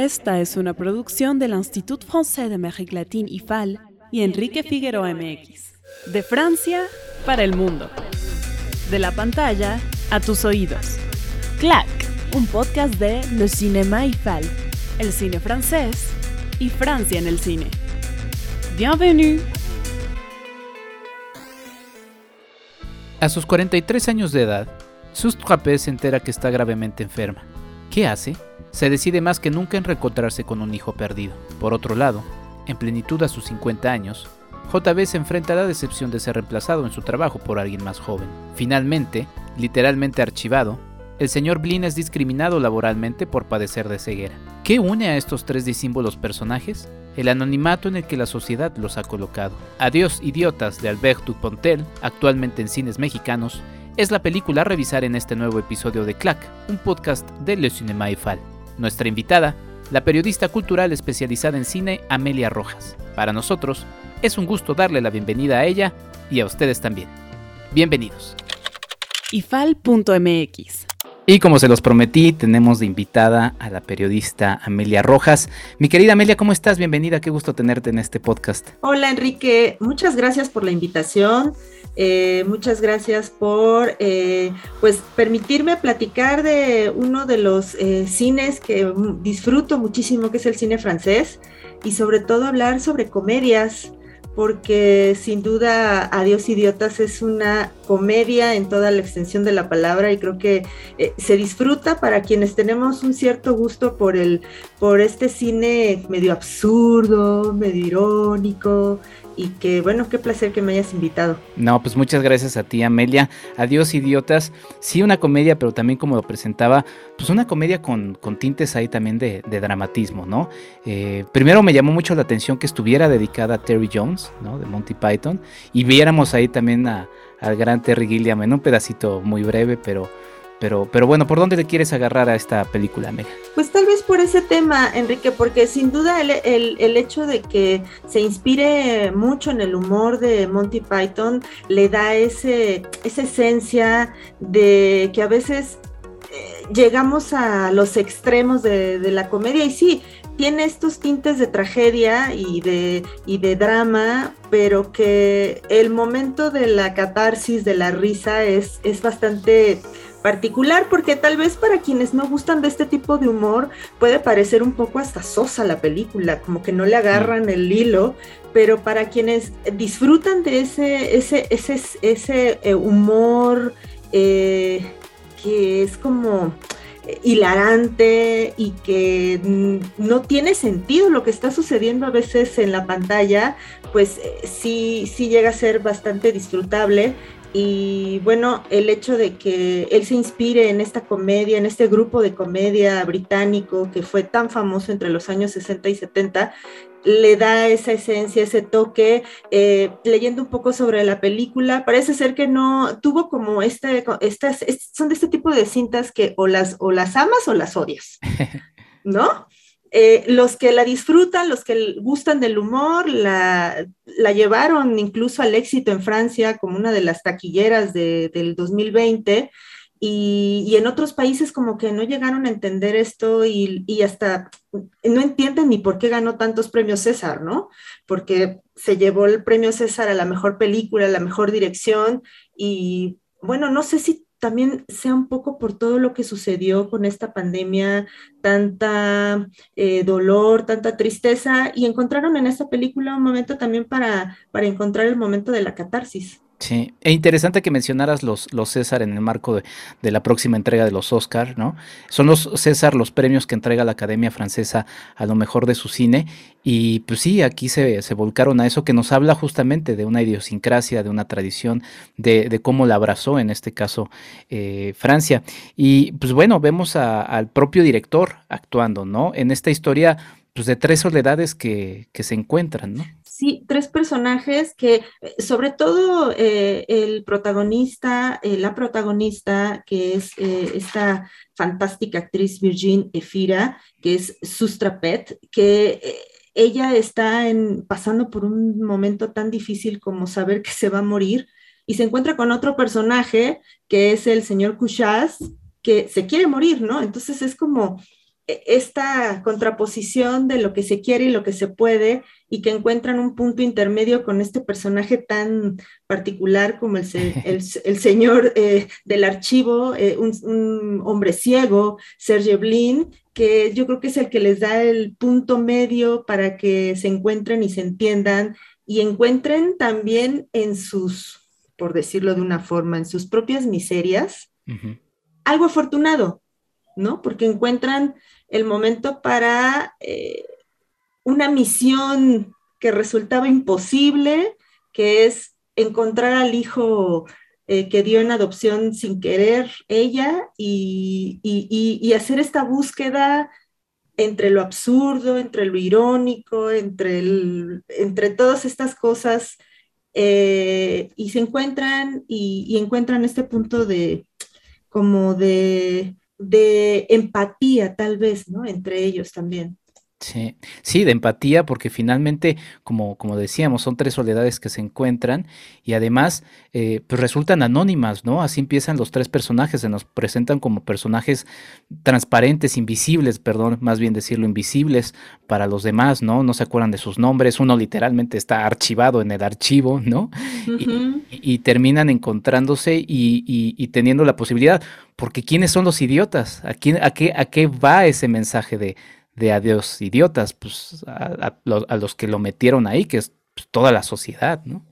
Esta es una producción del Institut Français d'Amérique Latine IFAL y Enrique Figueroa MX. De Francia para el mundo. De la pantalla a tus oídos. Clac, un podcast de Le Cinéma IFAL, el cine francés y Francia en el cine. Bienvenue. A sus 43 años de edad, Sus se entera que está gravemente enferma. ¿Qué hace? Se decide más que nunca en reencontrarse con un hijo perdido. Por otro lado, en plenitud a sus 50 años, JB se enfrenta a la decepción de ser reemplazado en su trabajo por alguien más joven. Finalmente, literalmente archivado, el señor Blin es discriminado laboralmente por padecer de ceguera. ¿Qué une a estos tres disímbolos personajes? El anonimato en el que la sociedad los ha colocado. Adiós, idiotas de Albert Dupontel, actualmente en cines mexicanos, es la película a revisar en este nuevo episodio de Clack, un podcast de Le Cinéma Eiffel. Nuestra invitada, la periodista cultural especializada en cine Amelia Rojas. Para nosotros, es un gusto darle la bienvenida a ella y a ustedes también. Bienvenidos. ifal.mx y como se los prometí, tenemos de invitada a la periodista Amelia Rojas. Mi querida Amelia, ¿cómo estás? Bienvenida, qué gusto tenerte en este podcast. Hola Enrique, muchas gracias por la invitación. Eh, muchas gracias por eh, pues permitirme platicar de uno de los eh, cines que disfruto muchísimo, que es el cine francés, y sobre todo hablar sobre comedias, porque sin duda Adiós Idiotas es una comedia en toda la extensión de la palabra y creo que se disfruta para quienes tenemos un cierto gusto por el por este cine medio absurdo, medio irónico, y que bueno, qué placer que me hayas invitado. No, pues muchas gracias a ti, Amelia. Adiós, idiotas. Sí, una comedia, pero también como lo presentaba, pues una comedia con, con tintes ahí también de, dramatismo, ¿no? Eh, primero me llamó mucho la atención que estuviera dedicada a Terry Jones, De Monty Python, y viéramos ahí también a, al gran Terry Gilliam en un pedacito muy breve, pero pero, pero bueno, ¿por dónde le quieres agarrar a esta película, Mega? Pues tal vez por ese tema, Enrique, porque sin duda el, el, hecho de que se inspire mucho en el humor de Monty Python le da ese, esa esencia de que a veces llegamos a los extremos de, la comedia y sí, tiene estos tintes de tragedia y de, y de drama, pero que el momento de la catarsis, de la risa, es, es bastante particular porque tal vez para quienes no gustan de este tipo de humor puede parecer un poco hasta sosa la película, como que no le agarran el hilo, pero para quienes disfrutan de ese, ese, ese, ese eh, humor eh, que es como eh, hilarante y que no tiene sentido lo que está sucediendo a veces en la pantalla, pues sí, sí llega a ser bastante disfrutable. Y bueno, el hecho de que él se inspire en esta comedia, en este grupo de comedia británico que fue tan famoso entre los años 60 y 70, le da esa esencia, ese toque. Eh, leyendo un poco sobre la película, parece ser que no tuvo como este, estas, son de este tipo de cintas que o las, o las amas o las odias, ¿no? Eh, los que la disfrutan, los que gustan del humor, la, la, llevaron incluso al éxito en Francia como una de las taquilleras del 2020 y, en otros países como que no llegaron a entender esto y, y, hasta no entienden ni por qué ganó tantos premios César, ¿no? Porque se llevó el premio César a la mejor película, a la mejor dirección y bueno, no sé si también sea un poco por todo lo que sucedió con esta pandemia, tanta eh, dolor, tanta tristeza, y encontraron en esta película un momento también para, para encontrar el momento de la catarsis. Sí, e interesante que mencionaras los, los César en el marco de, la próxima entrega de los Oscar, ¿no? Son los César los premios que entrega la Academia Francesa a lo mejor de su cine. Y pues sí, aquí se, se volcaron a eso que nos habla justamente de una idiosincrasia, de una tradición, de, de cómo la abrazó, en este caso, eh, Francia. Y pues bueno, vemos al propio director actuando, ¿no? En esta historia pues de tres soledades que, que se encuentran, ¿no? Sí, tres personajes que, eh, sobre todo eh, el protagonista, eh, la protagonista, que es esta fantástica actriz Virgin Efira, que es Sustrapet, que ella está pasando por un momento tan difícil como saber que se va a morir y se encuentra con otro personaje que es el señor Kushas, que se quiere morir, ¿no? Entonces es como esta contraposición de lo que se quiere y lo que se puede y que encuentran un punto intermedio con este personaje tan particular como el, el, señor eh, del archivo, eh, un, hombre ciego, Serge Blin, que yo creo que es el que les da el punto medio para que se encuentren y se entiendan y encuentren también en sus, por decirlo de una forma, en sus propias miserias, algo afortunado, ¿no? Porque encuentran el momento para eh, una misión que resultaba imposible, que es encontrar al hijo eh, que dio en adopción sin querer ella y, hacer esta búsqueda entre lo absurdo, entre lo irónico, entre, entre todas estas cosas, eh, y se encuentran y, encuentran este punto de como de de empatía tal vez, ¿no? Entre ellos también. Sí, sí, de empatía, porque finalmente, como, como decíamos, son tres soledades que se encuentran y además eh, pues resultan anónimas, ¿no? Así empiezan los tres personajes, se nos presentan como personajes transparentes, invisibles, perdón, más bien decirlo, invisibles para los demás, ¿no? No se acuerdan de sus nombres, uno literalmente está archivado en el archivo, ¿no? y, terminan encontrándose y, y, teniendo la posibilidad, porque ¿quiénes son los idiotas? ¿A, quién, a, qué, a qué va ese mensaje de de adiós idiotas, pues a, los que lo metieron ahí, que es pues, toda la sociedad, ¿no?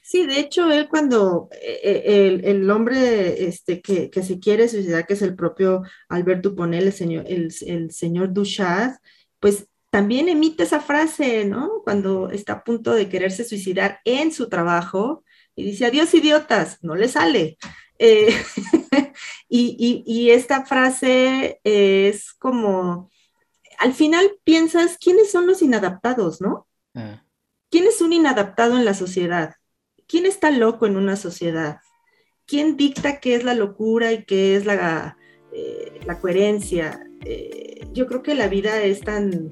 Sí, de hecho, él cuando eh, eh, el, hombre este, que, se quiere suicidar, que es el propio Albert Duponel, el señor, el, señor Duchat, pues también emite esa frase, ¿no? Cuando está a punto de quererse suicidar en su trabajo y dice, adiós idiotas, no le sale. Eh, y, y, esta frase es como al final piensas, ¿quiénes son los inadaptados, no? Ah. ¿Quién es un inadaptado en la sociedad? ¿Quién está loco en una sociedad? ¿Quién dicta qué es la locura y qué es la, eh, la coherencia? Eh, yo creo que la vida es tan,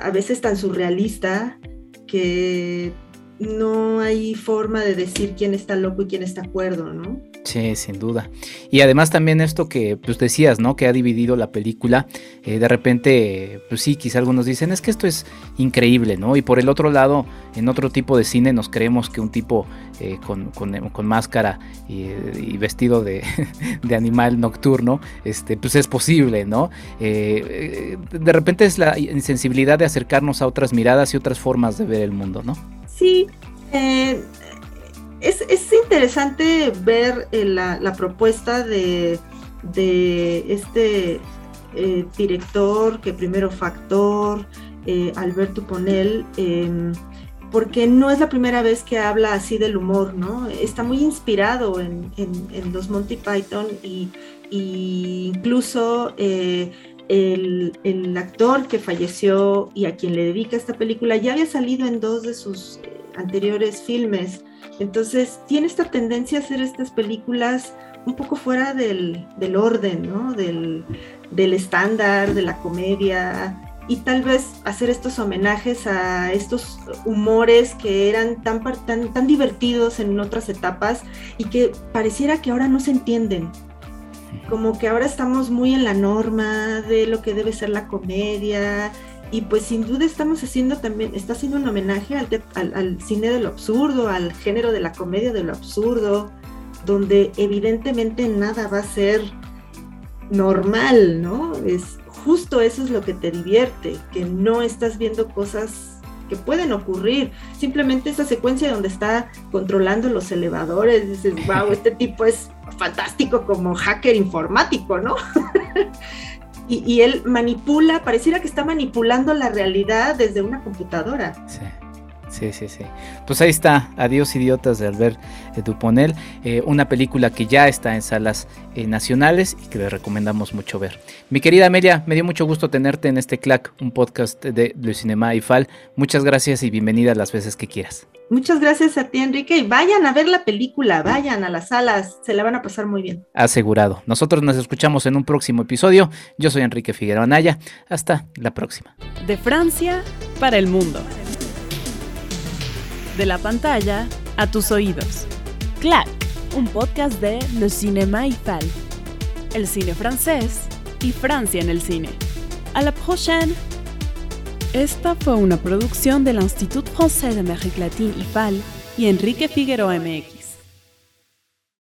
a veces tan surrealista que no hay forma de decir quién está loco y quién está acuerdo, ¿no? Sí, sin duda. Y además también esto que pues decías, ¿no? Que ha dividido la película. Eh, de repente, pues sí, quizá algunos dicen, es que esto es increíble, ¿no? Y por el otro lado, en otro tipo de cine nos creemos que un tipo eh, con, máscara y, vestido de, animal nocturno, este, pues es posible, ¿no? Eh, de repente es la insensibilidad de acercarnos a otras miradas y otras formas de ver el mundo, ¿no? Sí, es, interesante ver eh, la, propuesta de, este eh, director, que primero factor, eh, Alberto Ponel, em, porque no es la primera vez que habla así del humor, ¿no? Está muy inspirado en, los Monty Python y, incluso el, actor que falleció y a quien le dedica esta película ya había salido en dos de sus anteriores filmes. Entonces tiene esta tendencia a hacer estas películas un poco fuera del, orden. Del, estándar, de la comedia, y tal vez hacer estos homenajes a estos humores que eran tan, tan divertidos en otras etapas y que pareciera que ahora no se entienden. Como que ahora estamos muy en la norma de lo que debe ser la comedia y pues sin duda estamos haciendo también, está haciendo un homenaje al, cine de lo absurdo, al género de la comedia de lo absurdo, donde evidentemente nada va a ser normal, ¿no? Es justo eso es lo que te divierte, que no estás viendo cosas que pueden ocurrir. Simplemente esa secuencia donde está controlando los elevadores, dices, wow, este tipo es fantástico como hacker informático, ¿no? y, él manipula, pareciera que está manipulando la realidad desde una computadora. Sí. Sí, sí, sí. Pues ahí está, Adiós Idiotas de Albert Duponel, eh, una película que ya está en salas eh, nacionales y que le recomendamos mucho ver. Mi querida Amelia, me dio mucho gusto tenerte en este CLAC, un podcast de Le Cinema y Fal. Muchas gracias y bienvenida las veces que quieras. Muchas gracias a ti, Enrique. Y vayan a ver la película, vayan a las salas, se la van a pasar muy bien. Asegurado. Nosotros nos escuchamos en un próximo episodio. Yo soy Enrique Figueroa Anaya. Hasta la próxima. De Francia para el mundo. De la pantalla a tus oídos. Clac, un podcast de Le Cinéma Tal. El cine francés y Francia en el cine. À la prochaine! Esta fue una producción del Institut Français d'Amérique Latine IFAL y Enrique Figueroa MX.